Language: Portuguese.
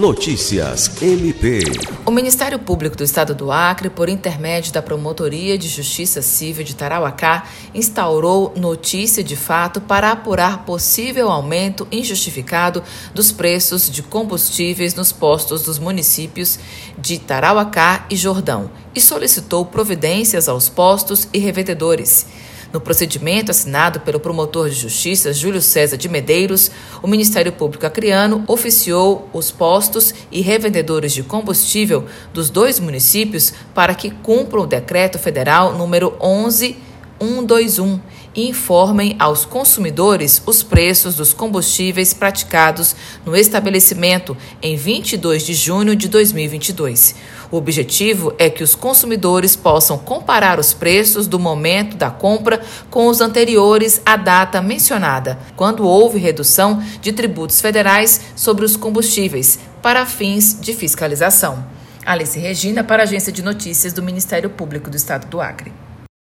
Notícias MP. O Ministério Público do Estado do Acre, por intermédio da Promotoria de Justiça Civil de Tarauacá, instaurou notícia de fato para apurar possível aumento injustificado dos preços de combustíveis nos postos dos municípios de Tarauacá e Jordão e solicitou providências aos postos e revendedores. No procedimento assinado pelo promotor de justiça Júlio César de Medeiros, o Ministério Público Acreano oficiou os postos e revendedores de combustível dos dois municípios para que cumpram o decreto federal número 11121 informem aos consumidores os preços dos combustíveis praticados no estabelecimento em 22 de junho de 2022. O objetivo é que os consumidores possam comparar os preços do momento da compra com os anteriores à data mencionada, quando houve redução de tributos federais sobre os combustíveis para fins de fiscalização. Alice Regina, para a Agência de Notícias do Ministério Público do Estado do Acre.